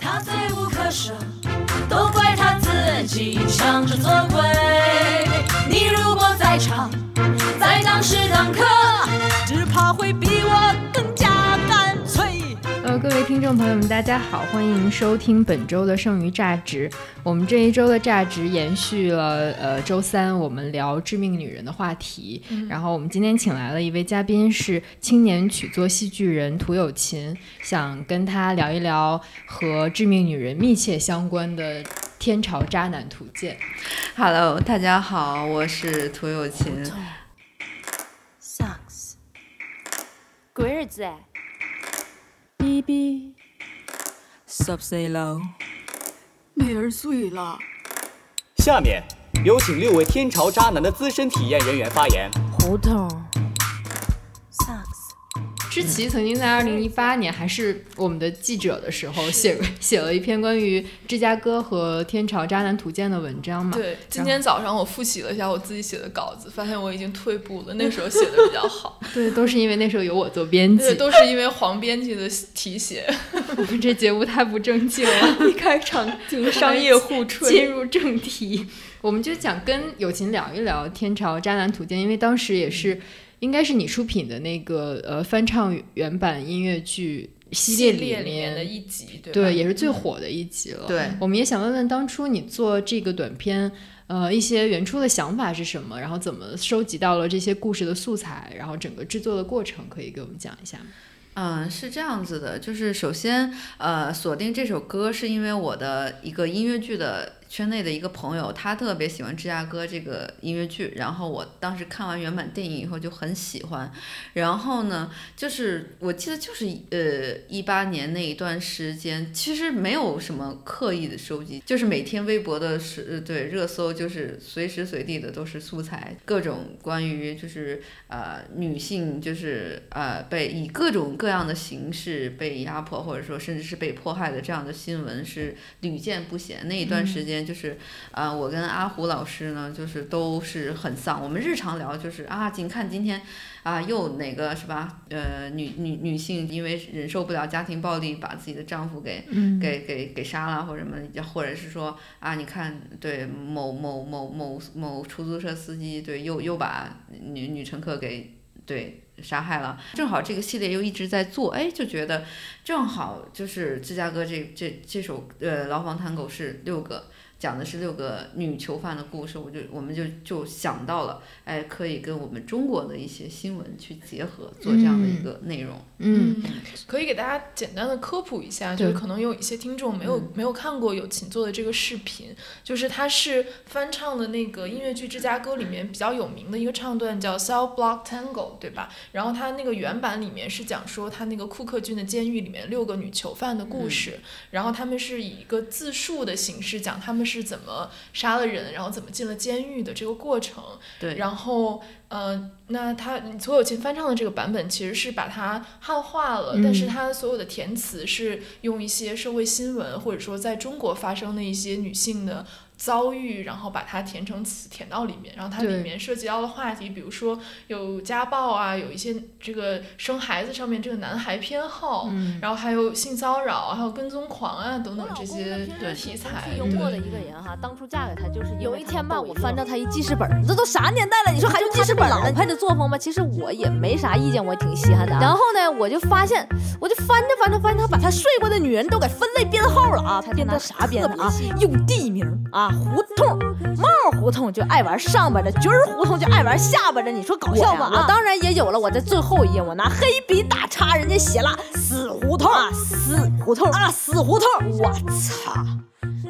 他罪无可赦，都怪他自己抢着做鬼。你如果在场，在当时当刻，听众朋友们，大家好，欢迎收听本周的剩余榨值。我们这一周的榨值延续了呃周三我们聊致命女人的话题，然后我们今天请来了一位嘉宾是青年曲作戏剧人涂有琴，想跟他聊一聊和致命女人密切相关的天朝渣男图鉴。Hello，大家好，我是涂有琴。sucks。鬼日子哎！哔哔，十四楼。妹儿醉了。下面有请六位天朝渣男的资深体验人员发言。胡同。知奇曾经在二零一八年还是我们的记者的时候写写了一篇关于芝加哥和天朝渣男图鉴的文章嘛。对，今天早上我复习了一下我自己写的稿子，发现我已经退步了。那 时候写的比较好，对，都是因为那时候有我做编辑对，。都是因为黄编辑的题写。我们这节目太不正经了，一开场就商业互吹进入正题，我们就想跟友情聊一聊《天朝渣男图鉴》，因为当时也是、应该是你出品的那个呃翻唱原版音乐剧系列里里面的。一集，对对，也是最火的一集了。对我们也想问问，当初你做这个短片，呃，一些原初的想法是什么？然后怎么收集到了这些故事的素材？然后整个制作的过程，可以给我们讲一下吗？嗯，是这样子的，就是首先，呃，锁定这首歌是因为我的一个音乐剧的圈内的一个朋友，他特别喜欢芝加哥这个音乐剧，然后我当时看完原版电影以后就很喜欢，然后呢，就是我记得就是呃一八年那一段时间，其实没有什么刻意的收集，就是每天微博的是呃对热搜，就是随时随地的都是素材，各种关于就是呃女性就是呃被以各种各样的形式被压迫，或者说甚至是被迫害的这样的新闻是屡见不鲜。那一段时间就是啊、呃我跟阿胡老师呢，就是都是很丧。我们日常聊就是啊，你看今天。啊，又哪个是吧？呃，女女女性因为忍受不了家庭暴力，把自己的丈夫给嗯给给给杀了，或者什么，或者是说啊，你看，对某某某某某出租车司机，对，又又把女女乘客给对杀害了。正好这个系列又一直在做，哎，就觉得正好就是芝加哥这这这首呃《牢房探狗》是六个。讲的是六个女囚犯的故事，我就我们就就想到了，哎，可以跟我们中国的一些新闻去结合，做这样的一个内容。嗯，可以给大家简单的科普一下，就是可能有一些听众没有、嗯没有看过有琴做的这个视频，就是它是翻唱的那个音乐剧《芝加哥》里面比较有名的一个唱段叫《Cell Block Tango》，对吧？然后它那个原版里面是讲说它那个库克郡的监狱里面六个女囚犯的故事，嗯然后他们是以一个自述的形式讲他们是怎么杀了人，然后怎么进了监狱的这个过程。对，然后呃，那他所有琴翻唱的这个版本其实是把它汉化了，但是嗯它所有的填词是用一些社会新闻或者说在中国发生的一些女性的。遭遇，然后把它填成词填到里面，然后它里面涉及到的话题，比如说有家暴啊，有一些这个生孩子上面这个男孩偏好，嗯然后还有性骚扰，还有跟踪狂啊等等这些对题材。幽默的一个人哈，当初嫁给他就是有一天吧，我翻到他一记事本儿，这都啥年代了？你说还用记事本老派的作风吧？其实我也没啥意见，我挺稀罕的啊。然后呢，我就发现，我就翻着翻着发现他把他睡过的女人都给分类编号了啊，他编的啥编的啊？用地名啊，胡同、帽胡同就爱玩上边的，角儿胡同就爱玩下边的，你说搞笑吧？我当然也有了，我在最后一页我拿黑笔打叉，人家写了死胡同啊，死胡同啊，死胡同，我操！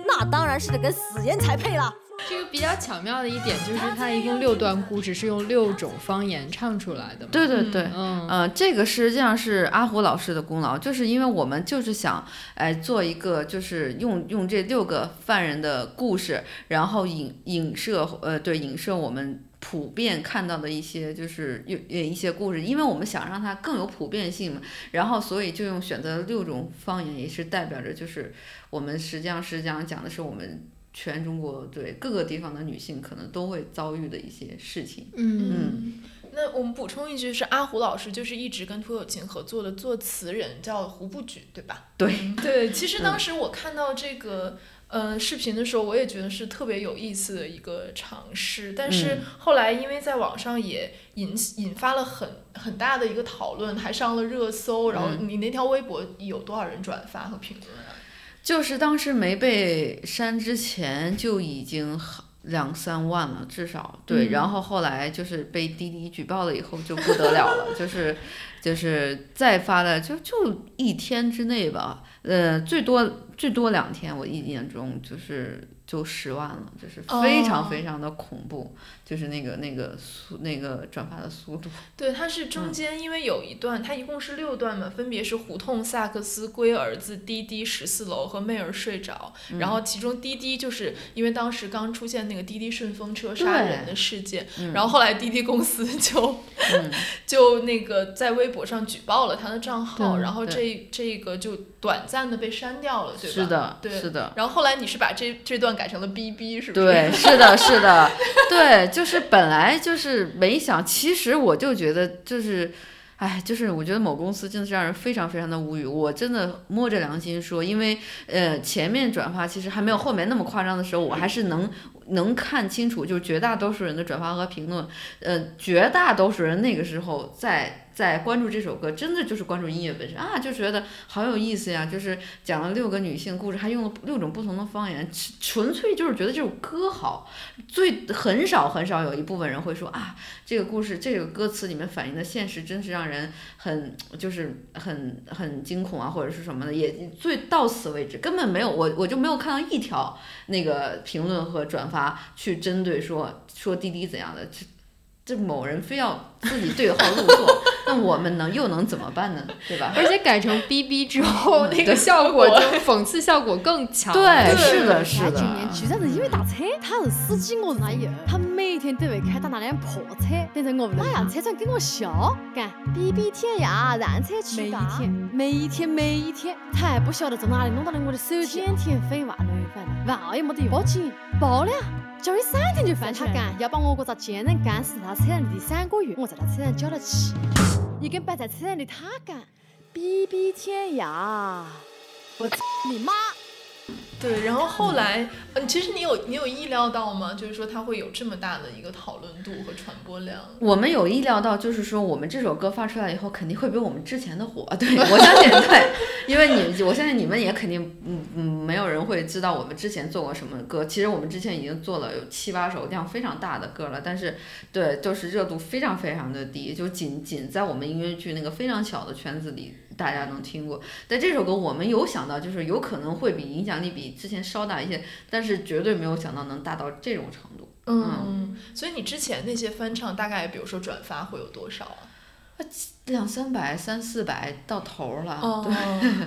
那当然是得跟死人才配了。这个比较巧妙的一点就是，它一共六段故事是用六种方言唱出来的嘛。对对对，嗯，呃，这个实际上是阿胡老师的功劳，就是因为我们就是想，哎，做一个就是用用这六个犯人的故事，然后影影射，呃，对，影射我们普遍看到的一些就是有呃一些故事，因为我们想让它更有普遍性嘛，然后所以就用选择了六种方言，也是代表着就是我们实际上实际上讲的是我们。全中国对各个地方的女性可能都会遭遇的一些事情。嗯嗯那我们补充一句，是阿胡老师就是一直跟涂友琴合作的作词人，叫胡不举，对吧？对对，其实当时我看到这个。呃，视频的时候我也觉得是特别有意思的一个尝试，但是嗯后来因为在网上也引引发了很很大的一个讨论，还上了热搜，然后嗯你那条微博有多少人转发和评论啊？就是当时没被删之前就已经好两三万了，至少对。嗯然后后来就是被滴滴举报了以后就不得了了，就是就是再发的就就一天之内吧，呃，最多最多两天，我印象中就是就十万了，就是非哦常非常的恐怖，就是那个那个速那个转发的速度。对，它是嗯中间因为有一段，它一共是六段嘛，分别是胡同、萨克斯、龟儿子、滴滴、十四楼和妹儿睡着。嗯然后其中滴滴就是因为当时刚出现那个滴滴顺风车杀人的事件，嗯然后后来滴滴公司就、嗯 就那个在微博上举报了他的账号，然后这这个就短暂的被删掉了，对吧？是的，对。是的。然后后来你是把这这段改成了 BB 是不是？对，是的，是的，对，就是本来就是没想，其实我就觉得就是，哎，就是我觉得某公司真的是让人非常非常的无语。我真的摸着良心说，因为呃前面转发其实还没有后面那么夸张的时候，我还是能能看清楚，就是绝大多数人的转发和评论，呃，绝大多数人那个时候在。在关注这首歌，真的就是关注音乐本身啊，就觉得好有意思呀！就是讲了六个女性故事，还用了六种不同的方言，纯纯粹就是觉得这首歌好。最很少很少有一部分人会说啊，这个故事这个歌词里面反映的现实真是让人很就是很很惊恐啊，或者是什么的，也最到此为止，根本没有我我就没有看到一条那个评论和转发去针对说说滴滴怎样的，这这某人非要自己对号入座，那我们能又能怎么办呢？对吧？而且改成 BB 之后，那个效果就讽刺效果更强。对，对是的，是他的。今年居然是因为打车，他是司机，我是他友，他每天都会开到那辆破车，等着我们。哎呀，车长跟我笑，干 BB 天涯，让车去每一天，每一天，每一天，他还不晓得从哪里弄到了我的手机，天天飞万了烦了，万也没得用，报警报了。交一闪电就翻起来，他干要把我国遭奸人干死他车上的第三个月，我在他车上交了七个月，一根摆在车上的他干，比比天涯，我操你妈！对，然后后来，嗯，其实你有你有意料到吗？就是说它会有这么大的一个讨论度和传播量。我们有意料到，就是说我们这首歌发出来以后，肯定会比我们之前的火。对我相信，对，因为你，我相信你们也肯定，嗯嗯，没有人会知道我们之前做过什么歌。其实我们之前已经做了有七八首量非常大的歌了，但是，对，就是热度非常非常的低，就仅仅在我们音乐剧那个非常小的圈子里，大家能听过。但这首歌我们有想到，就是有可能会比影响力比之前稍大一些，但是绝对没有想到能大到这种程度。嗯，所以你之前那些翻唱，大概比如说转发会有多少啊？两三百、三四百到头了。哦，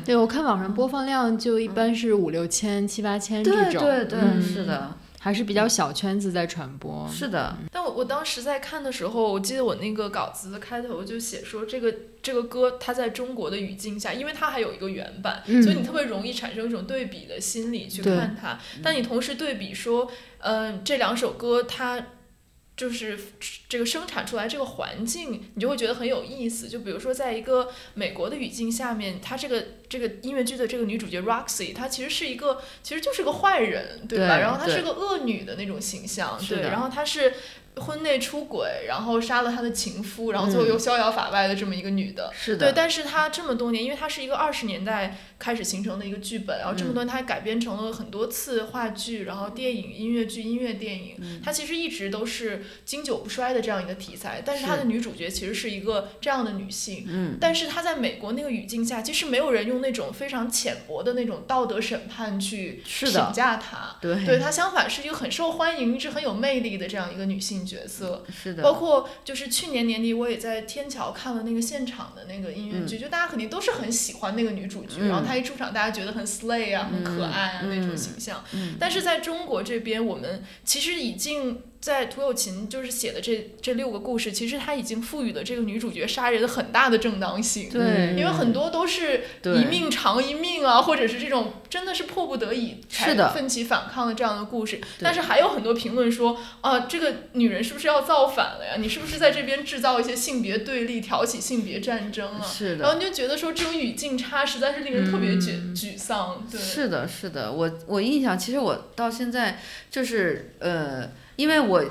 对 我看网上播放量就一般是五六千、七八千这种，对对对，嗯是的，还是比较小圈子在传播。是的，但我我当时在看的时候，我记得我那个稿子的开头就写说，这个这个歌它在中国的语境下，因为它还有一个原版，嗯所以你特别容易产生一种对比的心理去看它。但你同时对比说，嗯、这两首歌它。就是这个生产出来这个环境，你就会觉得很有意思。就比如说，在一个美国的语境下面，它这个这个音乐剧的这个女主角 Roxy，她其实是一个，其实就是个坏人，对吧？对然后她是个恶女的那种形象，对。然后她是婚内出轨，然后杀了她的情夫，然后最后又逍遥法外的这么一个女的。是的，对，但是她这么多年，因为她是一个二十年代开始形成的一个剧本，然后这么多年它改编成了很多次话剧，然后电影、音乐剧、音乐电影，嗯。它其实一直都是经久不衰的这样一个题材。但是它的女主角其实是一个这样的女性，嗯，但是她在美国那个语境下，其实没有人用那种非常浅薄的那种道德审判去评价她。对，对她相反是一个很受欢迎、一直很有魅力的这样一个女性角色。是的，包括就是去年年底，我也在天桥看了那个现场的那个音乐剧，就大家肯定都是很喜欢那个女主角，嗯。然后她一出场，大家觉得很 slay 啊，很可爱啊、嗯那种形象。嗯但是在中国这边，我们其实已经在涂有琴就是写的这这六个故事，其实他已经赋予了这个女主角杀人很大的正当性。对因为很多都是一命偿一命啊，或者是这种真的是迫不得已才奋起反抗的这样的故事。但是还有很多评论说，啊，这个女人是不是要造反了呀？你是不是在这边制造一些性别对立，挑起性别战争啊？是的然后你就觉得说这种语境差实在是令人特别沮、嗯沮丧。对，是的，是的，我我印象，其实我到现在就是呃，因为我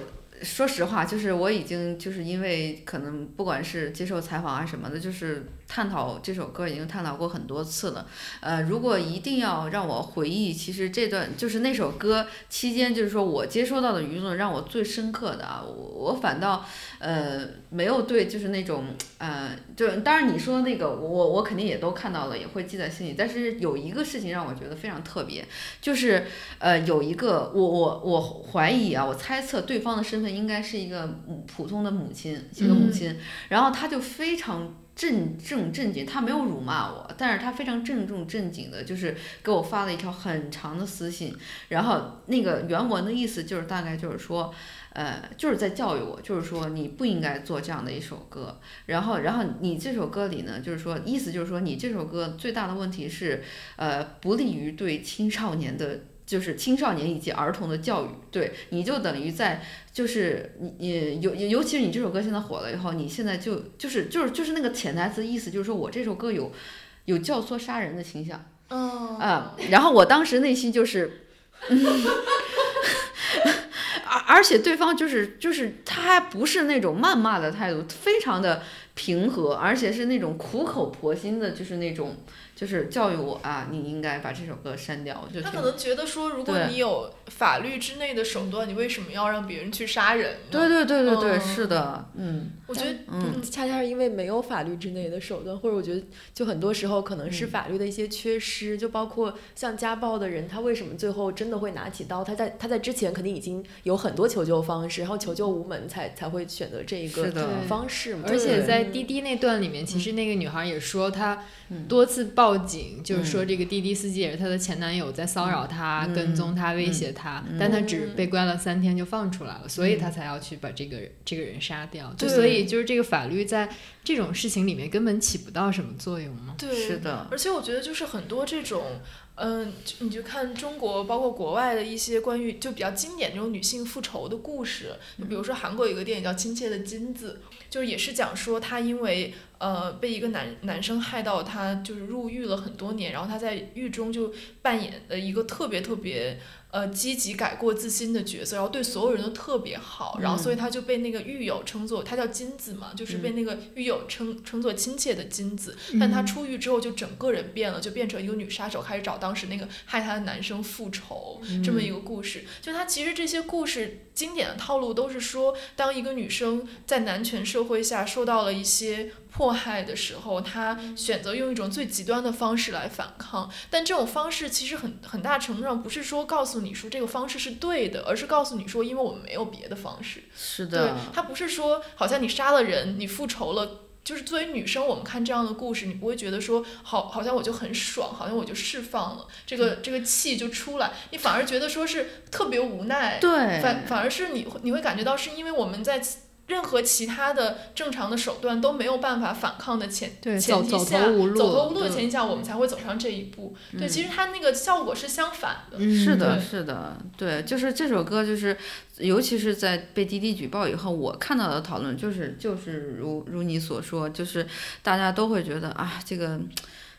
说实话，就是我已经就是因为可能不管是接受采访啊什么的，就是探讨这首歌已经探讨过很多次了。呃，如果一定要让我回忆，其实这段就是那首歌期间，就是说我接收到的舆论让我最深刻的啊，我我反倒呃没有对就是那种呃，就当然你说那个我我肯定也都看到了，也会记在心里。但是有一个事情让我觉得非常特别，就是呃有一个我我我怀疑啊，我猜测对方的身份应该是一个母普通的母亲，是一个母亲，然后他就非常。正正正经，他没有辱骂我，但是他非常郑重正经的，就是给我发了一条很长的私信，然后那个原文的意思就是大概就是说，呃，就是在教育我，就是说你不应该做这样的一首歌，然后，然后你这首歌里呢，就是说意思就是说你这首歌最大的问题是，呃，不利于对青少年的。就是青少年以及儿童的教育，对，你就等于在，就是你你尤尤其是你这首歌现在火了以后，你现在就就是就是就是那个潜台词意思，就是说我这首歌有有教唆杀人的倾向，嗯。啊、然后我当时内心就是，而而且对方就是就是他还不是那种谩骂的态度，非常的平和，而且是那种苦口婆心的，就是那种就是教育我啊，你应该把这首歌删掉，就他可能觉得说，如果你有法律之内的手段，你为什么要让别人去杀人呢？对对对对对，嗯是的，嗯我觉得嗯恰恰是因为没有法律之内的手段，或者我觉得就很多时候可能是嗯法律的一些缺失，就包括像家暴的人，他为什么最后真的会拿起刀？他在他在之前肯定已经有很多求救方式，然后求救无门才才会选择这一个方式嘛。而且在滴滴那段里面，其实那个女孩也说她嗯多次报警，就是说这个滴滴司机也是她的前男友在骚扰她、嗯跟踪她、威胁她，但她只被关了三天就放出来了，所以她才要去把这个这个人杀掉。所以就是这个法律在这种事情里面根本起不到什么作用嘛。对，是的，而且我觉得就是很多这种，嗯、你就看中国包括国外的一些关于就比较经典这种女性复仇的故事，就比如说韩国有一个电影叫《亲切的金子》，就是也是讲说她因为呃被一个男男生害到，他就是入狱了很多年，然后他在狱中就扮演了一个特别特别。呃，积极改过自新的角色，然后对所有人都特别好，然后所以他就被那个狱友称作，他叫金子嘛，就是被那个狱友称称作亲切的金子。但他出狱之后就整个人变了，就变成一个女杀手，开始找当时那个害他的男生复仇，这么一个故事。就他其实这些故事经典的套路都是说，当一个女生在男权社会下受到了一些迫害的时候，他选择用一种最极端的方式来反抗。但这种方式其实很很大程度上不是说告诉你说这个方式是对的，而是告诉你说，因为我们没有别的方式。对是的，，他不是说好像你杀了人，你复仇了。就是作为女生，我们看这样的故事，你不会觉得说好，好像我就很爽，好像我就释放了这个这个气就出来，你反而觉得说是特别无奈。对，反反而是你会你会感觉到是因为我们在其任何其他的正常的手段都没有办法反抗的前对前提下，投无路走投无路的前提下，我们才会走上这一步。对，其实它那个效果是相反的。是的，是的，对，就是这首歌，就是尤其是在被滴滴举报以后，我看到的讨论就是就是如如你所说，就是大家都会觉得啊，这个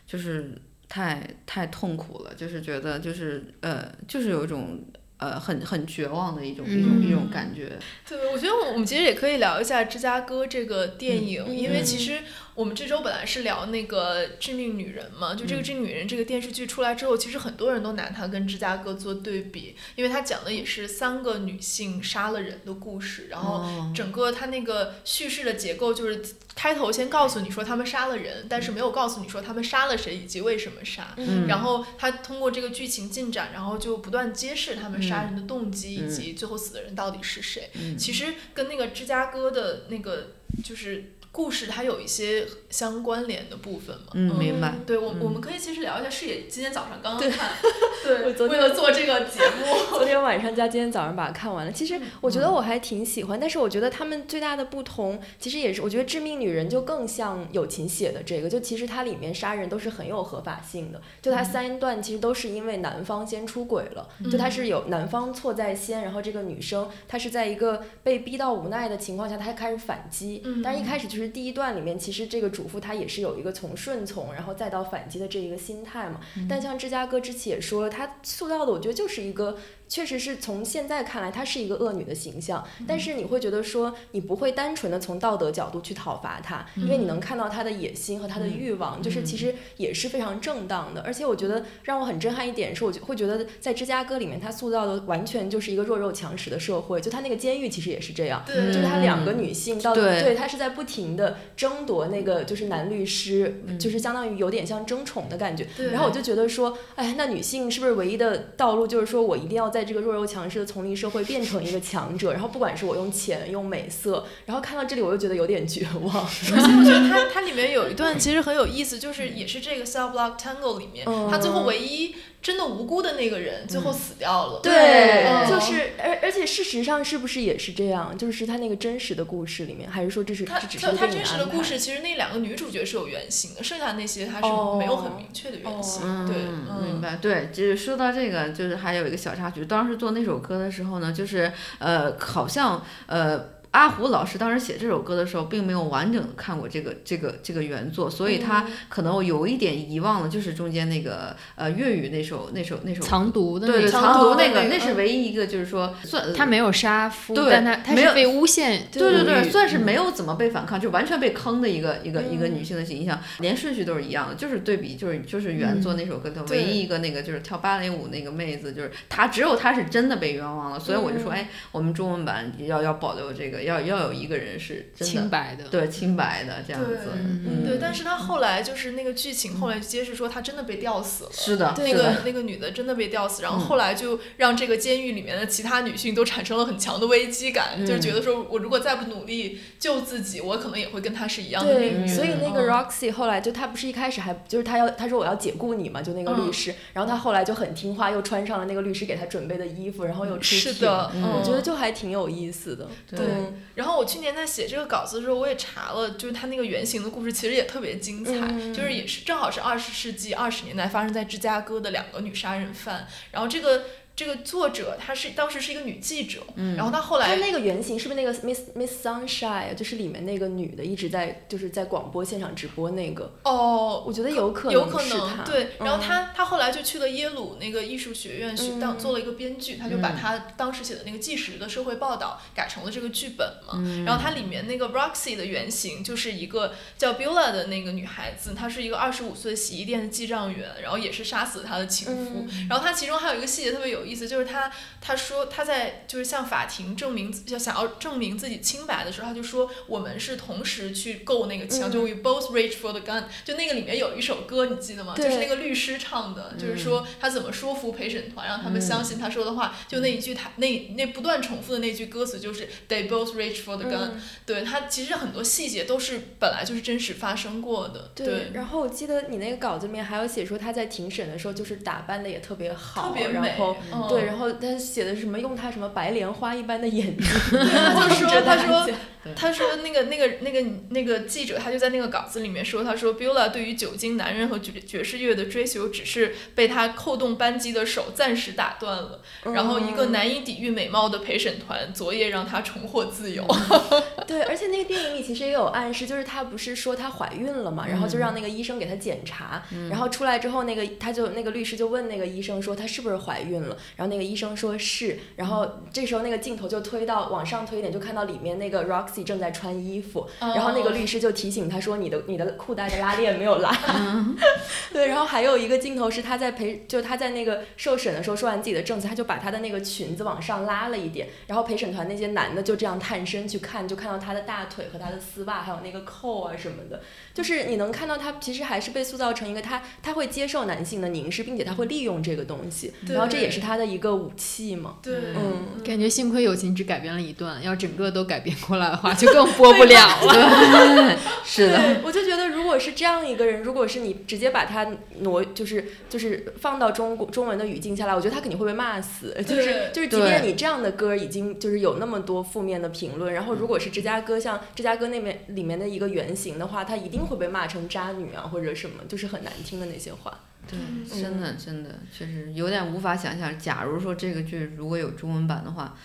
就是太太痛苦了，就是觉得就是呃，就是有一种呃很很绝望的一种、一种一种感觉。对，我觉得我们其实也可以聊一下《芝加哥》这个电影，因为其实我们这周本来是聊那个《致命女人》嘛，就这个《致命女人》这个电视剧出来之后，其实很多人都拿它跟《芝加哥》做对比，因为它讲的也是三个女性杀了人的故事，然后整个它那个叙事的结构就是开头先告诉你说他们杀了人，但是没有告诉你说他们杀了谁以及为什么杀，嗯。然后它通过这个剧情进展，然后就不断揭示他们杀人的动机、以及最后死的人到底是谁。嗯。其实跟那个芝加哥的那个就是故事它有一些相关联的部分嘛。嗯，明白。对我，嗯我们可以其实聊一下视野，今天早上刚刚看，对，为了做这个节目，昨天晚上加今天早上把它看完了。其实我觉得我还挺喜欢，但是我觉得他们最大的不同，其实也是我觉得《致命女人》就更像友情写的这个，就其实它里面杀人都是很有合法性的，就它三段其实都是因为男方先出轨了，就他是有男方错在先，然后这个女生她是在一个被逼到无奈的情况下，她开始反击，嗯但是一开始就是第一段里面，其实这个主妇她也是有一个从顺从然后再到反击的这一个心态嘛，但像芝加哥之前也说了，她塑造的我觉得就是一个。确实是从现在看来，她是一个恶女的形象，但是你会觉得说，你不会单纯的从道德角度去讨伐她，因为你能看到她的野心和她的欲望，就是其实也是非常正当的。而且我觉得让我很震撼一点是，我就会觉得在芝加哥里面，她塑造的完全就是一个弱肉强食的社会，就她那个监狱其实也是这样，对就是她两个女性到对。对她是在不停的争夺那个就是男律师，嗯。就是相当于有点像争宠的感觉。然后我就觉得说，哎，那女性是不是唯一的道路就是说我一定要在这个弱肉强食的丛林社会变成一个强者？然后不管是我用钱用美色，然后看到这里我又觉得有点绝望。而且我觉得它它里面有一段其实很有意思，就是也是这个 Cell Block Tango 里面，它最后唯一真的无辜的那个人最后死掉了。对，嗯就是而而且事实上是不是也是这样？就是他那个真实的故事里面，还是说这是他这只是他真实的故事，其实那两个女主角是有原型的，剩下那些他是哦没有很明确的原型。对，嗯，明白。对，就是说到这个，就是还有一个小插曲。当时做那首歌的时候呢，就是呃，好像呃。阿胡老师当时写这首歌的时候，并没有完整的看过这个这个这个原作，所以他可能有一点遗忘了，就是中间那个呃粤语那首那首那首藏毒的对对那个藏毒那个，那是唯一一个就是说算他没有杀夫，对但他他没有是被诬陷对对对，算是没有怎么被反抗，就完全被坑的一个一个一个嗯女性的形象，连顺序都是一样的，就是对比，就是就是原作那首歌的唯一一个那个就是跳芭蕾舞那个妹子，就是她只有她是真的被冤枉了，所以我就说，哎，我们中文版要要保留这个，要要有一个人是真的清白的。对清白的这样子，嗯对，但是他后来就是那个剧情后来揭示说他真的被吊死了。是的，那。个那个女的真的被吊死，然后嗯后来就让这个监狱里面的其他女性都产生了很强的危机感，就是觉得说我如果再不努力救自己，我可能也会跟她是一样的命对，运。所以那个嗯 Roxy 后来就他不是一开始还就是他要他说我要解雇你嘛，就那个律嗯师，然后他后来就很听话，又穿上了那个律师给他准备的衣服，然后又出是的，我觉得就还挺有意思的。对嗯然后我去年在写这个稿子的时候，我也查了，就是他那个原型的故事其实也特别精彩，嗯就是也是正好是二十世纪二十年代发生在芝加哥的两个女杀人犯，然后这个这个作者她是当时是一个女记者，嗯然后她后来她那个原型是不是那个 Miss Miss Sunshine？就是里面那个女的一直在就是在广播现场直播那个，哦，我觉得有可能有可是她能对，然后嗯他他后来就去了耶鲁那个艺术学院去当嗯做了一个编剧，她就把她当时写的那个纪实的社会报道改成了这个剧本嘛。嗯然后它里面那个 Roxy 的原型就是一个叫 Beulah 的那个女孩子，她是一个二十五岁洗衣店的记账员，然后也是杀死了她的情夫。嗯然后她其中还有一个细节特别有意思，就是他他说他在就是向法庭证明要想要证明自己清白的时候，他就说我们是同时去购那个枪，就 we both reach for the gun。就那个里面有一首歌，你记得吗？就是那个律师唱的，就是说他怎么说服陪审团让他们相信他说的话。就那一句他那那不断重复的那句歌词就是 they both reach for the gun、嗯对他其实很多细节都是本来就是真实发生过的。对，然后我记得你那个稿子里面还有写说他在庭审的时候就是打扮的也特别好，特别美然后、嗯对，然后他写的什么用他什么白莲花一般的眼睛，他就说他说他说那个那个那个那个记者，他就在那个稿子里面说，他说 Beulah 对于酒精、男人和爵爵士乐的追求，只是被他扣动扳机的手暂时打断了。然后一个难以抵御美貌的陪审团，昨夜让他重获自由。对，而且那个电影里其实也有暗示，就是她不是说她怀孕了嘛，然后就让那个医生给她检查，然后出来之后，那个他就那个律师就问那个医生说她是不是怀孕了，然后那个医生说是，然后这时候那个镜头就推到往上推一点，就看到里面那个 Roxy 正在穿衣服，然后那个律师就提醒他说你的你的裤带的拉链没有拉，对，然后还有一个镜头是他在陪，就他在那个受审的时候说完自己的证词，他就把他的那个裙子往上拉了一点，然后陪审团那些男的就这样探身去看，就看到他的大腿和他的丝袜，还有那个扣啊什么的，就是你能看到他其实还是被塑造成一个他他会接受男性的凝视，并且他会利用这个东西，然后这也是他的一个武器嘛。对，嗯，感觉幸亏友情只改编了一段，要整个都改编过来的话，就更播不了了。是的，我就觉得如果是这样一个人，如果是你直接把他挪，就是就是放到中国中文的语境下来，我觉得他肯定会被骂死。就是就是，即便你这样的歌已经就是有那么多负面的评论，然后如果是芝加哥像芝加哥那边里面的一个原型的话，他一定会被骂成渣女啊或者什么，就是很难听的那些话。对，真的真的确实有点无法想象。假如说这个剧如果有中文版的话，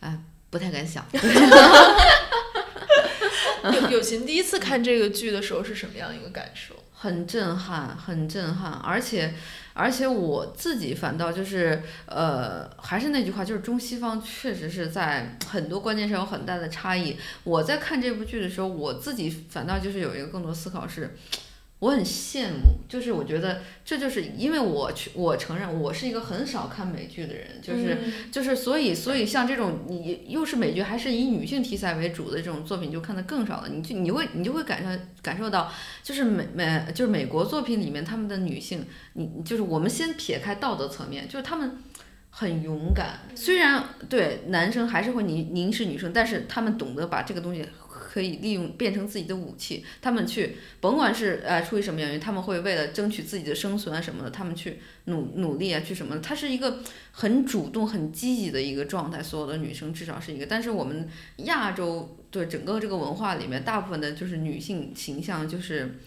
哎，不太敢想。友友情第一次看这个剧的时候是什么样一个感受？很震撼，很震撼，而且，而且我自己反倒就是，呃，还是那句话，就是中西方确实是在很多观念上有很大的差异。我在看这部剧的时候，我自己反倒就是有一个更多思考是，我很羡慕，就是我觉得这就是因为我去，我承认我是一个很少看美剧的人，就是、就是所以所以像这种你又是美剧还是以女性题材为主的这种作品就看的更少了，你就你会你就会感受感受到，就是美美就是美国作品里面他们的女性，你就是我们先撇开道德层面，就是他们。很勇敢，虽然对男生还是会凝凝视女生，但是他们懂得把这个东西可以利用变成自己的武器。他们去，甭管是呃出于什么原因，他们会为了争取自己的生存啊什么的，他们去努努力啊，去什么的。它是一个很主动、很积极的一个状态。所有的女生至少是一个，但是我们亚洲对整个这个文化里面，大部分的就是女性形象就是。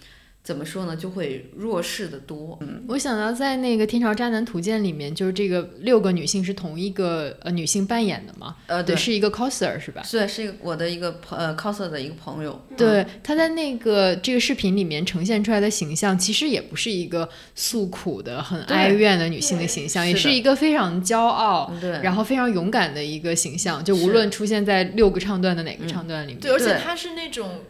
怎么说呢？就会弱势的多。嗯，我想到在那个《天朝渣男图鉴》里面，就是这个六个女性是同一个呃女性扮演的嘛？呃，对，是一个 coser 是吧？是是一个我的一个朋呃 coser 的一个朋友。对，她在那个这个视频里面呈现出来的形象，其实也不是一个诉苦的、很哀怨的女性的形象，也是一个非常骄傲，对，然后非常勇敢的一个形象。就无论出现在六个唱段的哪个唱段里面，对，而且她是那种。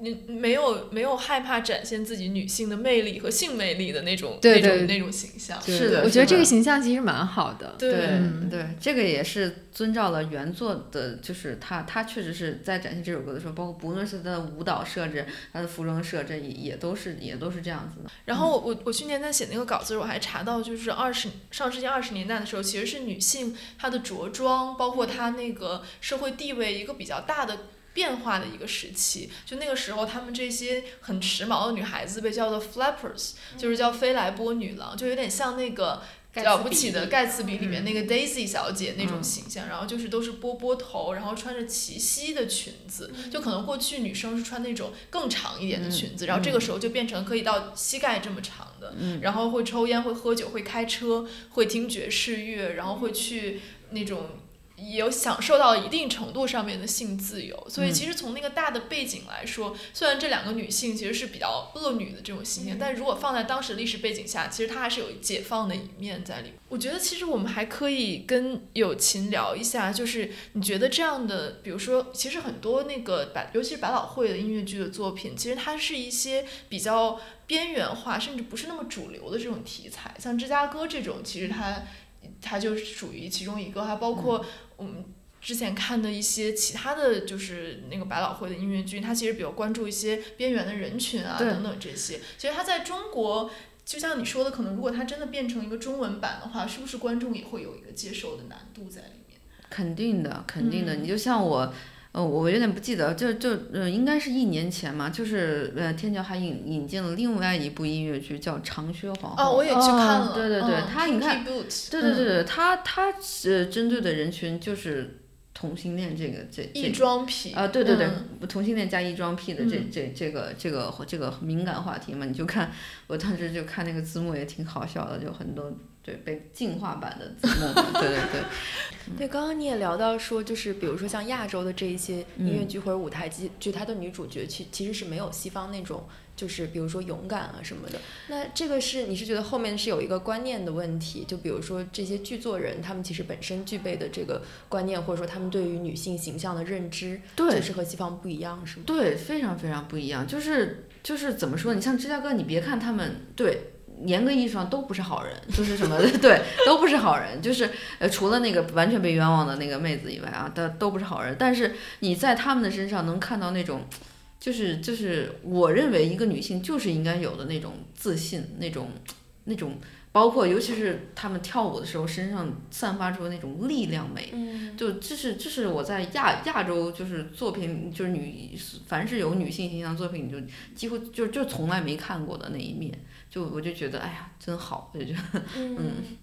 你没有没有害怕展现自己女性的魅力和性魅力的那种对那种那种形象，是的，我觉得这个形象其实蛮好的。对嗯对，这个也是遵照了原作的，就是他他确实是在展现这首歌的时候，包括不论是他的舞蹈设置、他的服装设置，也也都是也都是这样子的。然后我我去年在写那个稿子时候，我还查到，就是二十上世纪二十年代的时候，其实是女性她的着装，包括她那个社会地位一个比较大的。变化的一个时期，就那个时候，她们这些很时髦的女孩子被叫做 flappers，、就是叫飞来波女郎，就有点像那个了不起的盖茨比里面那个 Daisy 小姐那种形象，然后就是都是波波头，然后穿着齐膝的裙子，就可能过去女生是穿那种更长一点的裙子，然后这个时候就变成可以到膝盖这么长的，然后会抽烟、会喝酒、会开车、会听爵士乐，然后会去那种。也有享受到一定程度上面的性自由，所以其实从那个大的背景来说，虽然这两个女性其实是比较恶女的这种形象，但如果放在当时历史背景下，其实它还是有解放的一面在里面。我觉得其实我们还可以跟友情聊一下，就是你觉得这样的，比如说，其实很多那个百，尤其是百老汇的音乐剧的作品，其实它是一些比较边缘化，甚至不是那么主流的这种题材，像芝加哥这种，其实它。它就是属于其中一个，还包括我们之前看的一些其他的就是那个百老汇的音乐剧，它其实比较关注一些边缘的人群啊等等这些。其实它在中国，就像你说的，可能如果它真的变成一个中文版的话，是不是观众也会有一个接受的难度在里面？肯定的，肯定的。你就像我。呃，我有点不记得，就就呃，应该是一年前嘛，就是呃，天桥还引引进了另外一部音乐剧，叫《长靴皇后》。哦，我也去看了。对对对，他你看对对对对，他他呃针对的人群就是同性恋这个这异装癖啊，对对对，嗯、同性恋加异装癖的这这这个这个这个敏感话题嘛，你就看我当时就看那个字幕也挺好笑的，就很多。对，被进化版的字幕，对对对。对，刚刚你也聊到说，就是比如说像亚洲的这一些音乐剧或者舞台剧，剧它的女主角其其实是没有西方那种，就是比如说勇敢啊什么的。那这个是你是觉得后面是有一个观念的问题？就比如说这些剧作人，他们其实本身具备的这个观念，或者说他们对于女性形象的认知，对，就是和西方不一样，是吗？对，非常非常不一样。就是就是怎么说？你像芝加哥，你别看他们对。严格意义上都不是好人，就是什么 对，都不是好人，就是呃，除了那个完全被冤枉的那个妹子以外啊，都都不是好人。但是你在他们的身上能看到那种，就是就是我认为一个女性就是应该有的那种自信，那种那种。包括，尤其是他们跳舞的时候，身上散发出的那种力量美，就这是这是我在亚亚洲就是作品，就是女凡是有女性形象作品，你就几乎就就从来没看过的那一面，就我就觉得哎呀，真好，我就觉得，嗯。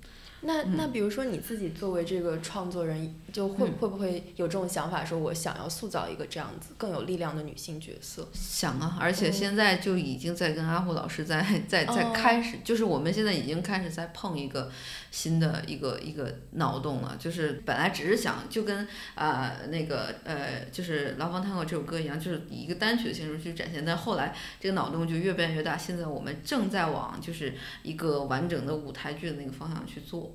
那那比如说你自己作为这个创作人，就会会不会有这种想法，说我想要塑造一个这样子更有力量的女性角色？想啊，而且现在就已经在跟阿虎老师在在在开始，就是我们现在已经开始在碰一个新的一个一个脑洞了。就是本来只是想就跟啊那个呃就是《牢房探戈》这首歌一样，就是以一个单曲的形式去展现，但后来这个脑洞就越变越大。现在我们正在往就是一个完整的舞台剧的那个方向去做。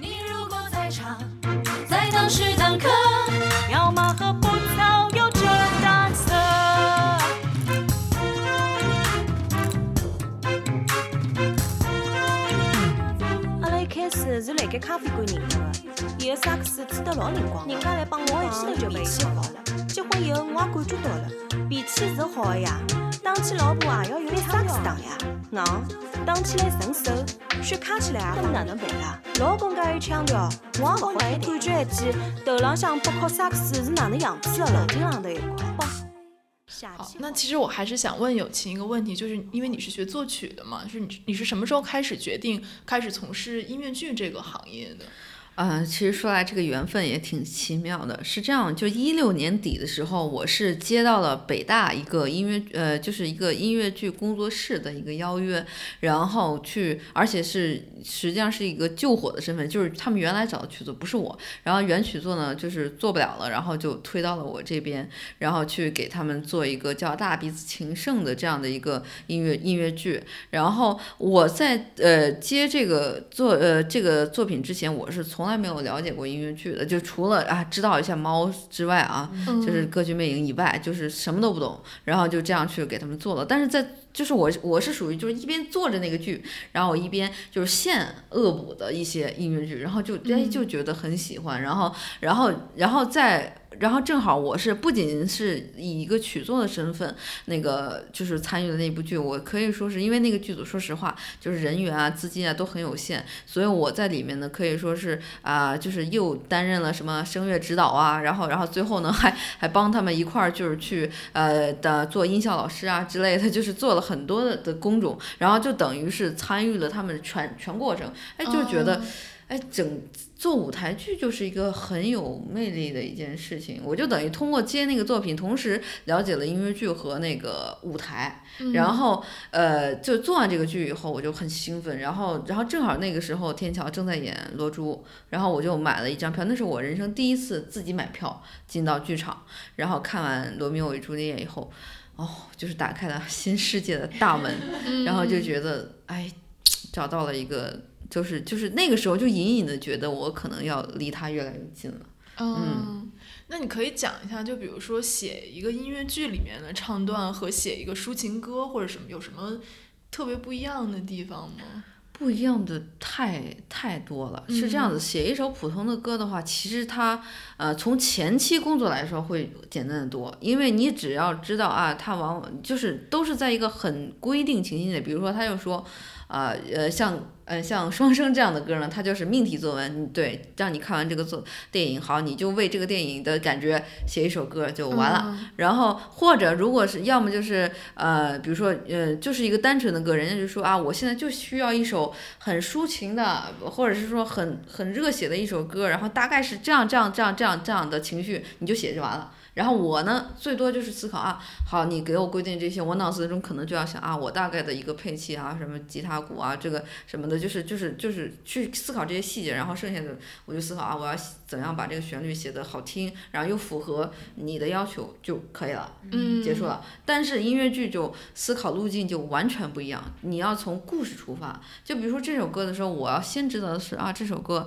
你如果在场，在当时当刻，要么和不草有着淡色。阿拉一开始是辣盖咖啡馆认得的，伊个萨克斯吹得老灵光，人家来帮我一记头就脾气好了。结婚以后我也感觉到了，脾气是好的呀，打起老婆也要用萨克斯打呀，硬，打起来顺手。血卡起来啊，那么哪能办啦？老公介有腔调，我也不好感觉一记头浪向拨靠萨克斯是哪能样子的了，顶上头一块。好，那其实我还是想问友情一个问题，就是因为你是学作曲的嘛，是你你是什么时候开始决定开始从事音乐剧这个行业的？嗯，其实说来这个缘分也挺奇妙的。是这样，就一六年底的时候，我是接到了北大一个音乐，呃，就是一个音乐剧工作室的一个邀约，然后去，而且是实际上是一个救火的身份，就是他们原来找的曲子不是我，然后原曲作呢就是做不了了，然后就推到了我这边，然后去给他们做一个叫《大鼻子情圣》的这样的一个音乐音乐剧。然后我在呃接这个作呃这个作品之前，我是从来没有了解过音乐剧的，就除了啊知道一下猫之外啊，就是歌剧魅影以外，就是什么都不懂。然后就这样去给他们做了。但是在就是我我是属于就是一边做着那个剧，然后我一边就是现恶补的一些音乐剧，然后就哎就觉得很喜欢。然后然后然后再。然后正好我是不仅是以一个曲作的身份，那个就是参与的那部剧，我可以说是因为那个剧组，说实话就是人员啊、资金啊都很有限，所以我在里面呢可以说是啊，就是又担任了什么声乐指导啊，然后然后最后呢还还帮他们一块儿就是去呃的做音效老师啊之类的，就是做了很多的的工种，然后就等于是参与了他们全全过程，哎就觉得哎整。做舞台剧就是一个很有魅力的一件事情，我就等于通过接那个作品，同时了解了音乐剧和那个舞台，然后呃，就做完这个剧以后，我就很兴奋，然后然后正好那个时候天桥正在演《罗珠》，然后我就买了一张票，那是我人生第一次自己买票进到剧场，然后看完《罗密欧与朱丽叶》以后，哦，就是打开了 新世界的大门，然后就觉得哎，找到了一个。就是就是那个时候就隐隐的觉得我可能要离他越来越近了。嗯，那你可以讲一下，就比如说写一个音乐剧里面的唱段和写一个抒情歌或者什么有什么特别不一样的地方吗？不一样的太太多了。是这样子，写一首普通的歌的话，其实它呃从前期工作来说会简单的多，因为你只要知道啊，它往往就是都是在一个很规定情境内，比如说他就说。啊，呃，像，呃，像双生这样的歌呢，它就是命题作文，对，让你看完这个作电影，好，你就为这个电影的感觉写一首歌就完了。然后或者如果是要么就是，呃，比如说，呃，就是一个单纯的歌，人家就说啊，我现在就需要一首很抒情的，或者是说很很热血的一首歌，然后大概是这样这样这样这样这样的情绪，你就写就完了。然后我呢，最多就是思考啊，好，你给我规定这些，我脑子中可能就要想啊，我大概的一个配器啊，什么吉他鼓啊，这个什么的，就是就是就是去思考这些细节，然后剩下的我就思考啊，我要怎样把这个旋律写得好听，然后又符合你的要求就可以了，嗯，结束了。但是音乐剧就思考路径就完全不一样，你要从故事出发，就比如说这首歌的时候，我要先知道的是啊，这首歌，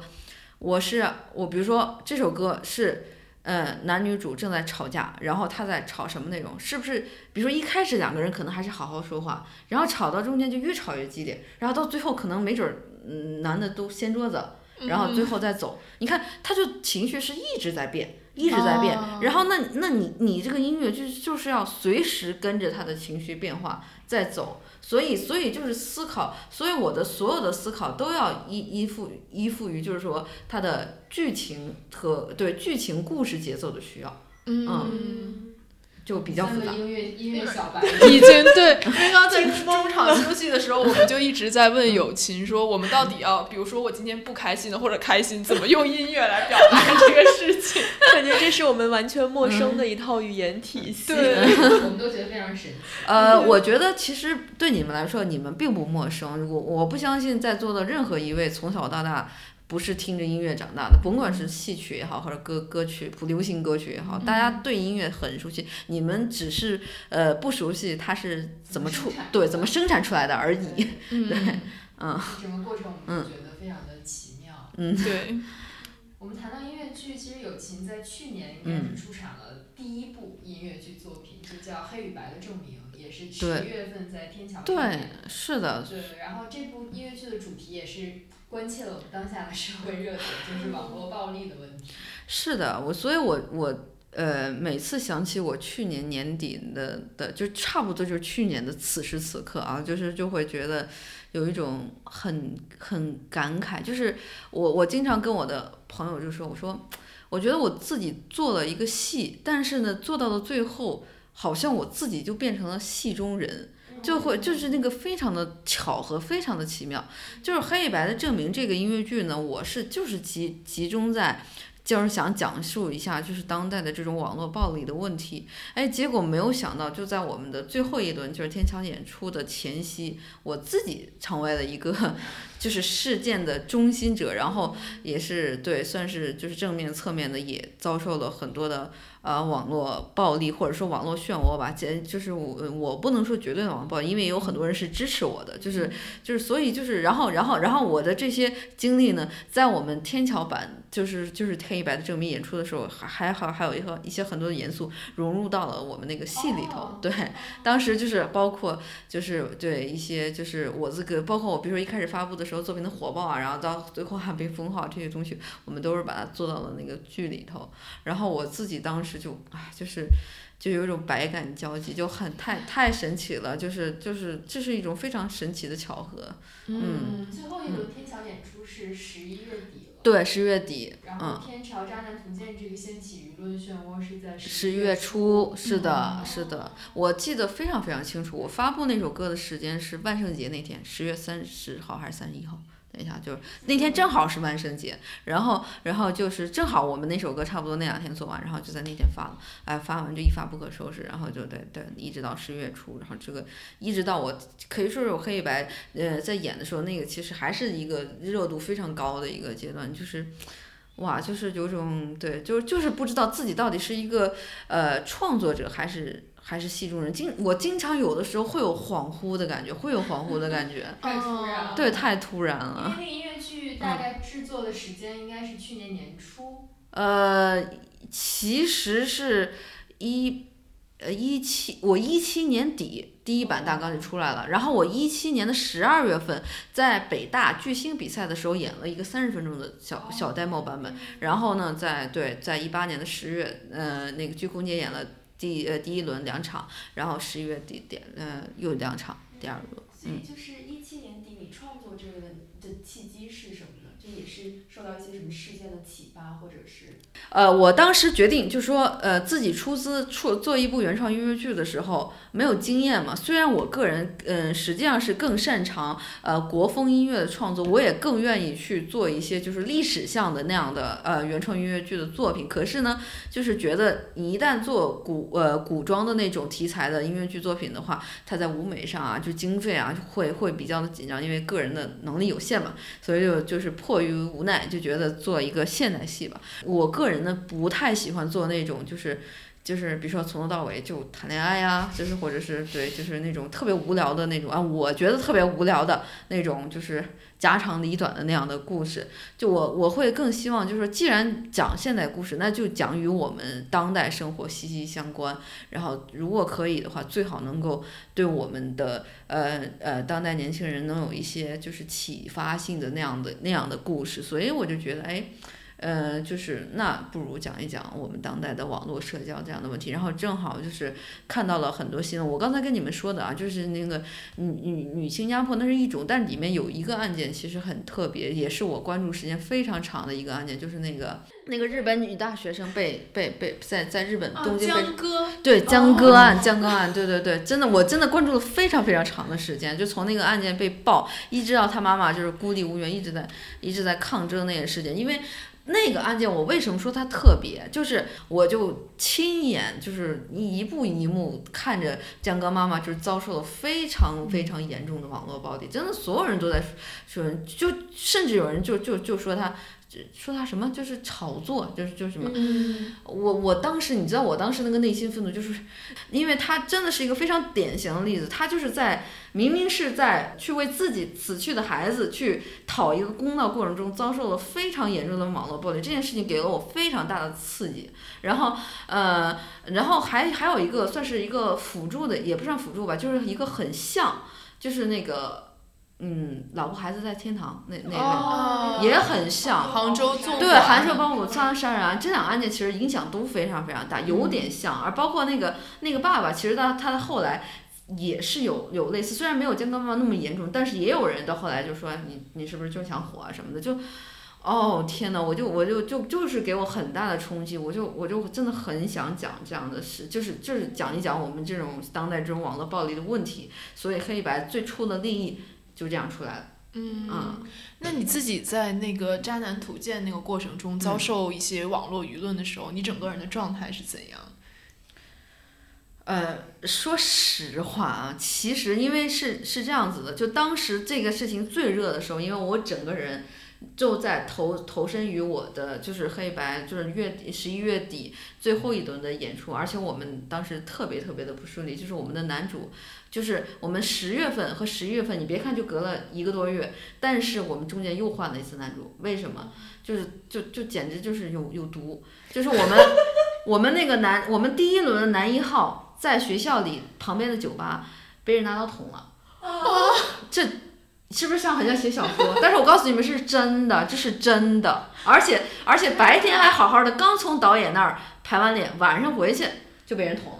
我是我，比如说这首歌是。呃，男女主正在吵架，然后他在吵什么内容？是不是？比如说一开始两个人可能还是好好说话，然后吵到中间就越吵越激烈，然后到最后可能没准儿，嗯，男的都掀桌子，然后最后再走。你看，他就情绪是一直在变，一直在变。然后那那你你这个音乐就就是要随时跟着他的情绪变化在走。所以，所以就是思考，所以我的所有的思考都要依依附依附于，就是说它的剧情和对剧情故事节奏的需要，嗯。就比较复杂。音乐音乐小白 已经对，因为刚在中场休息的时候，我们就一直在问友情说，我们到底要，比如说我今天不开心的或者开心，怎么用音乐来表达这个事情？感觉这是我们完全陌生的一套语言体系。对，我们都觉得非常神奇。呃，我觉得其实对你们来说，你们并不陌生。我我不相信在座的任何一位从小到大。不是听着音乐长大的，甭管是戏曲也好，或者歌歌曲、普流行歌曲也好，大家对音乐很熟悉。你们只是呃不熟悉它是怎么出，对，怎么生产出来的而已。对，嗯。整个过程我们觉得非常的奇妙。嗯，对。我们谈到音乐剧，其实友情在去年应该是出产了第一部音乐剧作品，就叫《黑与白的证明》，也是十月份在天桥对，是的。对，然后这部音乐剧的主题也是。关切了我们当下的社会热点，就是网络暴力的问题。是的，我所以，我我呃，每次想起我去年年底的的，就差不多就是去年的此时此刻啊，就是就会觉得有一种很很感慨。就是我我经常跟我的朋友就说，我说我觉得我自己做了一个戏，但是呢，做到了最后，好像我自己就变成了戏中人。就会就是那个非常的巧合，非常的奇妙。就是黑与白的证明这个音乐剧呢，我是就是集集中在，就是想讲述一下就是当代的这种网络暴力的问题。哎，结果没有想到，就在我们的最后一轮就是天桥演出的前夕，我自己成为了一个就是事件的中心者，然后也是对算是就是正面侧面的也遭受了很多的。呃，网络暴力或者说网络漩涡吧，简就是我我不能说绝对的网络暴力，因为有很多人是支持我的，就是就是所以就是然后然后然后我的这些经历呢，在我们天桥版就是就是天一白的证明演出的时候，还还好还有一个一些很多的元素融入到了我们那个戏里头，对，当时就是包括就是对一些就是我这个包括我比如说一开始发布的时候作品的火爆啊，然后到最后还被封号这些东西，我们都是把它做到了那个剧里头，然后我自己当时。就唉，就是，就有一种百感交集，就很太太神奇了，就是就是这是一种非常神奇的巧合。嗯，最后一轮天桥演出是十一月底了。对，十月底。然后天桥渣男图鉴这个掀起舆论漩涡是在十一月初。是的，是的，我记得非常非常清楚，我发布那首歌的时间是万圣节那天，十月三十号还是三十一号？等一下，就是那天正好是万圣节，然后，然后就是正好我们那首歌差不多那两天做完，然后就在那天发了，哎，发完就一发不可收拾，然后就对对，一直到十月初，然后这个一直到我可以说是我黑白呃在演的时候，那个其实还是一个热度非常高的一个阶段，就是，哇，就是有种对，就就是不知道自己到底是一个呃创作者还是。还是戏中人，经我经常有的时候会有恍惚的感觉，会有恍惚的感觉。太突然了。对，太突然了。因为那个音乐剧大概制作的时间应该是去年年初。呃，其实是一呃一七，我一七年底第一版大纲就出来了，然后我一七年的十二月份在北大巨星比赛的时候演了一个三十分钟的小小 demo 版本，然后呢，在对，在一八年的十月，呃，那个剧空间演了。第呃第一轮两场，然后十一月底点呃又两场第二轮。所以就是一七年底你创作这个的契机是什么呢？这也是受到一些什么事件的启发，或者是？呃，我当时决定就说呃自己出资出做一部原创音乐剧的时候。没有经验嘛？虽然我个人，嗯，实际上是更擅长呃国风音乐的创作，我也更愿意去做一些就是历史向的那样的呃原创音乐剧的作品。可是呢，就是觉得你一旦做古呃古装的那种题材的音乐剧作品的话，它在舞美上啊，就经费啊会会比较的紧张，因为个人的能力有限嘛，所以就就是过于无奈，就觉得做一个现代戏吧。我个人呢不太喜欢做那种就是。就是比如说从头到尾就谈恋爱呀，就是或者是对，就是那种特别无聊的那种啊，我觉得特别无聊的那种，就是家长里短的那样的故事。就我我会更希望，就是，既然讲现代故事，那就讲与我们当代生活息息相关。然后如果可以的话，最好能够对我们的呃呃当代年轻人能有一些就是启发性的那样的那样的故事。所以我就觉得，哎。呃，就是那不如讲一讲我们当代的网络社交这样的问题，然后正好就是看到了很多新闻。我刚才跟你们说的啊，就是那个女女女性压迫那是一种，但里面有一个案件其实很特别，也是我关注时间非常长的一个案件，就是那个那个日本女大学生被被被在在日本东京被、对江歌案江歌案，对对对，真的我真的关注了非常非常长的时间，就从那个案件被爆，一直到她妈妈就是孤立无援，一直在一直在抗争那个事件，因为。那个案件我为什么说它特别？就是我就亲眼就是一步一幕看着江哥妈妈就是遭受了非常非常严重的网络暴力，真的所有人都在说，就甚至有人就就就说他。说他什么就是炒作，就是就是什么，我我当时你知道我当时那个内心愤怒，就是因为他真的是一个非常典型的例子，他就是在明明是在去为自己死去的孩子去讨一个公道过程中，遭受了非常严重的网络暴力，这件事情给了我非常大的刺激。然后呃，然后还还有一个算是一个辅助的，也不算辅助吧，就是一个很像，就是那个。嗯，老婆孩子在天堂那那个也很像，杭州纵对杭州帮我杀杀人案，这两个案件其实影响都非常非常大，有点像，而包括那个那个爸爸，其实他他的后来也是有有类似，虽然没有江哥妈妈那么严重，但是也有人到后来就说你你是不是就想火啊什么的，就哦天呐，我就我就就就是给我很大的冲击，我就我就真的很想讲这样的事，就是就是讲一讲我们这种当代这种网络暴力的问题，所以黑白最初的利益。就这样出来了。嗯，那你自己在那个渣男图鉴那个过程中遭受一些网络舆论的时候，你整个人的状态是怎样？呃，说实话啊，其实因为是是这样子的，就当时这个事情最热的时候，因为我整个人就在投投身于我的就是黑白，就是月底十一月底最后一轮的演出，而且我们当时特别特别的不顺利，就是我们的男主。就是我们十月份和十一月份，你别看就隔了一个多月，但是我们中间又换了一次男主，为什么？就是就就简直就是有有毒，就是我们我们那个男，我们第一轮的男一号在学校里旁边的酒吧被人拿刀捅了，这是不是像很像写小说？但是我告诉你们是真的，这是真的，而且而且白天还好好的，刚从导演那儿排完脸，晚上回去就被人捅了。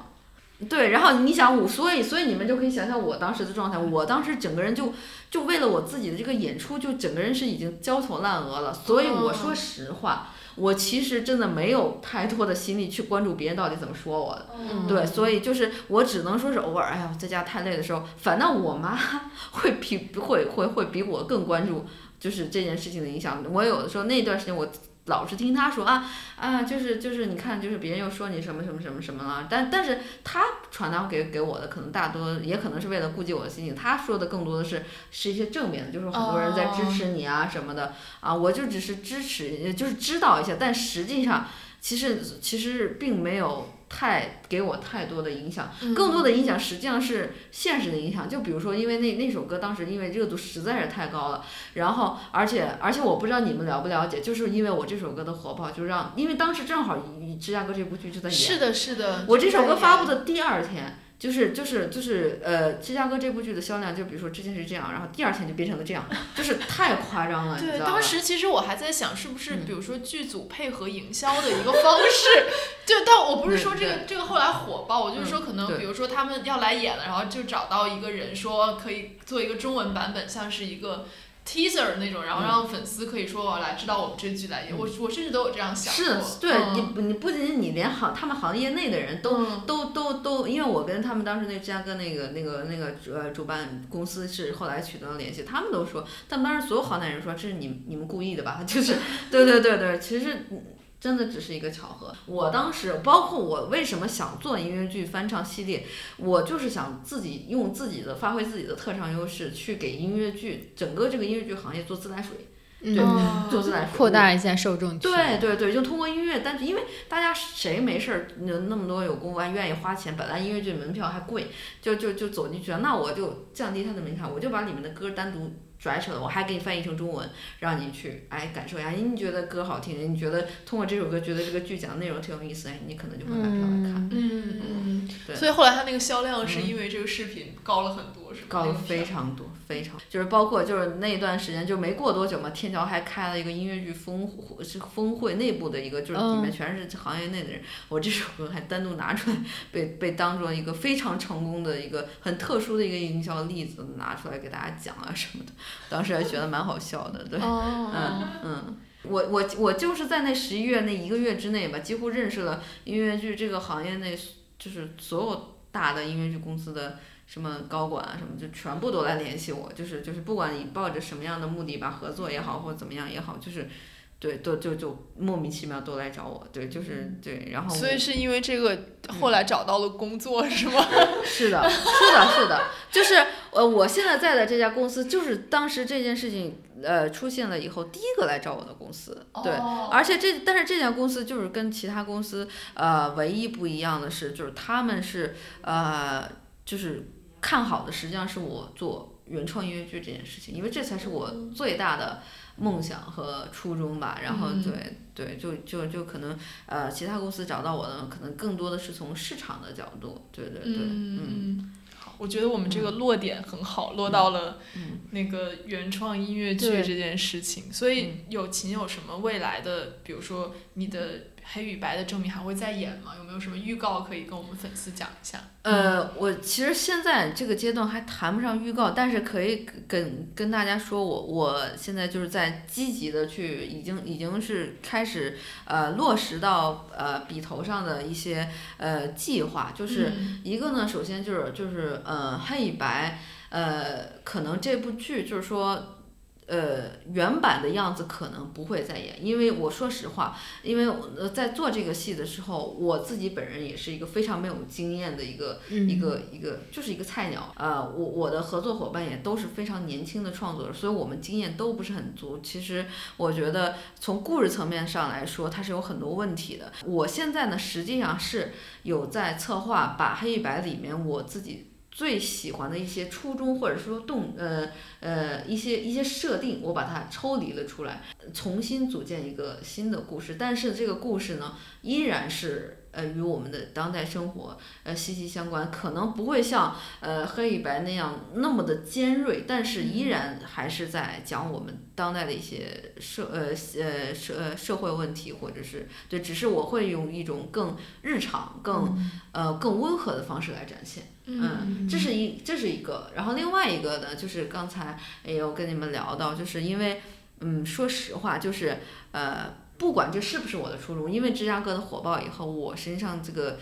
对，然后你想我，所以所以你们就可以想想我当时的状态。我当时整个人就就为了我自己的这个演出，就整个人是已经焦头烂额了。所以我说实话，我其实真的没有太多的心力去关注别人到底怎么说我的。对，所以就是我只能说是偶尔，哎呀，在家太累的时候，反倒我妈 会比会会会比我更关注，就是这件事情的影响。我有的时候那段时间我。老是听他说啊啊，就是就是，你看，就是别人又说你什么什么什么什么了，但但是他传达给给我的，可能大多也可能是为了顾及我的心情。他说的更多的是是一些正面的，就是很多人在支持你啊什么的啊，我就只是支持，就是知道一下，但实际上其实其实并没有。太给我太多的影响，更多的影响实际上是现实的影响。就比如说，因为那那首歌当时因为热度实在是太高了，然后而且而且我不知道你们了不了解，就是因为我这首歌的火爆，就让因为当时正好芝加哥这部剧就在演，是的，是的，我这首歌发布的第二天。就是就是就是呃，芝加哥这部剧的销量，就比如说之前是这样，然后第二天就变成了这样，就是太夸张了，对，当时其实我还在想，是不是比如说剧组配合营销的一个方式，就但我不是说这个这个后来火爆，我就是说可能比如说他们要来演了，然后就找到一个人说可以做一个中文版本，像是一个。Teaser 那种，然后让粉丝可以说来知道我们这剧来演，我我甚至都有这样想过。是，对你你不仅仅你连行他们行业内的人都都都都，因为我跟他们当时那芝加哥那个那个那个呃主办公司是后来取得了联系，他们都说，他们当时所有行内人说这是你你们故意的吧？就是，对对对对，其实。真的只是一个巧合。我当时，包括我为什么想做音乐剧翻唱系列，我就是想自己用自己的发挥自己的特长优势，去给音乐剧整个这个音乐剧行业做自来水。对，嗯做自来水，扩大一下受众群。对对对，就通过音乐，但是因为大家谁没事儿，那那么多有功夫还愿意花钱，本来音乐剧门票还贵，就就就走进去了，那我就降低它的门槛，我就把里面的歌单独拽扯的，我还给你翻译成中文，让你去哎感受一下，哎你觉得歌好听，你觉得通过这首歌觉得这个剧讲的内容挺有意思，哎，你可能就会买票来看。嗯嗯，对所以后来他那个销量是因为这个视频高了很多？高非常多，非常就是包括就是那段时间就没过多久嘛，天桥还开了一个音乐剧峰会，是峰会内部的一个，就是里面嗯全是行业内的人。我这首歌还单独拿出来，被被当做一个非常成功的一个很特殊的一个营销例子拿出来给大家讲啊什么的，当时还觉得蛮好笑的，对，哦嗯嗯。我我我就是在那十一月那一个月之内吧，几乎认识了音乐剧这个行业内，就是所有大的音乐剧公司的什么高管啊什么，就全部都来联系我，就是就是不管你抱着什么样的目的吧，合作也好或者怎么样也好，就是对都就就莫名其妙都来找我，对，就是对，然后所以是因为这个后来找到了工作、是吗？是的，是的，是的，就是呃，我现在在的这家公司，就是当时这件事情呃出现了以后，第一个来找我的公司，对，哦而且这但是这家公司就是跟其他公司呃唯一不一样的是，就是他们是呃就是看好的实际上是我做原创音乐剧这件事情，因为这才是我最大的梦想和初衷吧。然后嗯。对对，就就就可能呃其他公司找到我的可能更多的是从市场的角度，对对对，嗯。好，我觉得我们这个落点很好，落到了嗯。那个原创音乐剧这件事情。所以有琴有什么未来的，比如说你的黑与白的证明还会再演吗？有没有什么预告可以跟我们粉丝讲一下？呃，我其实现在这个阶段还谈不上预告，但是可以跟跟大家说我我现在就是在积极的去，已经已经是开始呃落实到呃笔头上的一些呃计划，就是嗯一个呢，首先就是就是呃黑与白，呃可能这部剧就是说。呃，原版的样子可能不会再演，因为我说实话，因为呃在做这个戏的时候，我自己本人也是一个非常没有经验的一个、一个一个就是一个菜鸟啊、呃我我的合作伙伴也都是非常年轻的创作者，所以我们经验都不是很足。其实我觉得从故事层面上来说，它是有很多问题的。我现在呢，实际上是有在策划把黑与白里面我自己。最喜欢的一些初衷，或者说动呃呃一些一些设定，我把它抽离了出来，重新组建一个新的故事。但是这个故事呢，依然是呃与我们的当代生活呃息息相关，可能不会像呃黑与白那样那么的尖锐，但是依然还是在讲我们当代的一些社呃呃社呃社会问题，或者是对，只是我会用一种更日常、更、呃更温和的方式来展现。嗯，这是一这是一个，然后另外一个呢，就是刚才也有跟你们聊到，就是因为，嗯，说实话，就是呃，不管这是不是我的初衷，因为芝加哥的火爆以后，我身上这个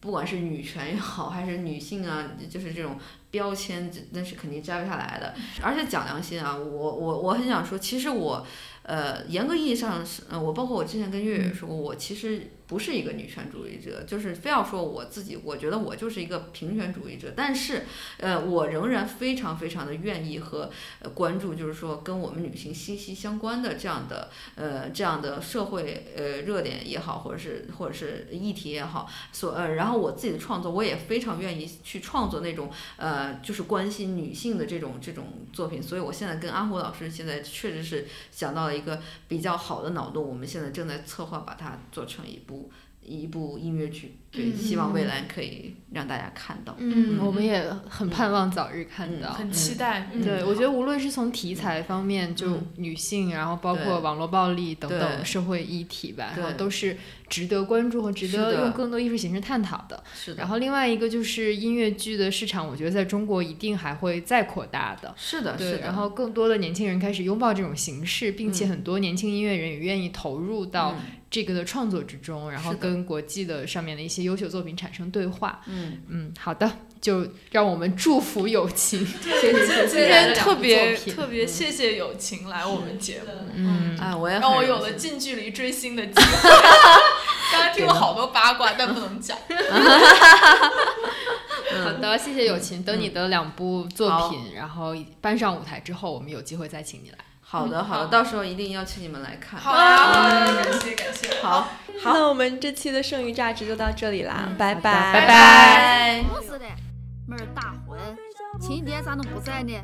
不管是女权也好，还是女性啊，就是这种标签，那是肯定摘不下来的。而且讲良心啊，我我我很想说，其实我，呃，严格意义上是，呃，我包括我之前跟月月说过，我其实不是一个女权主义者，就是非要说我自己，我觉得我就是一个平权主义者。但是，呃，我仍然非常非常的愿意和呃关注，就是说跟我们女性息息相关的这样的呃这样的社会呃热点也好，或者是或者是议题也好，所呃，然后我自己的创作，我也非常愿意去创作那种呃就是关心女性的这种这种作品。所以我现在跟阿虎老师现在确实是想到一个比较好的脑洞，我们现在正在策划把它做成一部。一部音乐剧，对，希望未来可以让大家看到。嗯，我们也很盼望早日看到，很期待。嗯对，我觉得无论是从题材方面，就女性，然后包括网络暴力等等社会议题吧，然后都是值得关注和值得用更多艺术形式探讨的。是的。然后另外一个就是音乐剧的市场，我觉得在中国一定还会再扩大的。是的，对。然后更多的年轻人开始拥抱这种形式，并且很多年轻音乐人也愿意投入到。这个的创作之中，然后跟国际的上面的一些优秀作品产生对话。嗯嗯，好的，就让我们祝福友情。谢谢今天特别特别谢谢友情来我们节目。嗯，哎，我也让我有了近距离追星的机会。刚刚听了好多八卦，但不能讲。好的，谢谢友情。等你的两部作品，然后搬上舞台之后，我们有机会再请你来。好的，好的，到时候一定邀请你们来看。好呀，好呀，感谢感谢。好，那我们这期的剩余价值就到这里啦，拜拜，拜拜拜。不是的，妹儿大婚，亲爹咋能不在呢？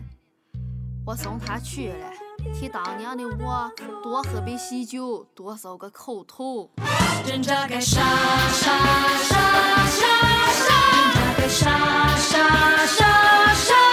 我送他去了，替当娘的我多喝杯喜酒，多受个口头。真扎该杀杀杀杀杀，真扎该杀杀杀杀。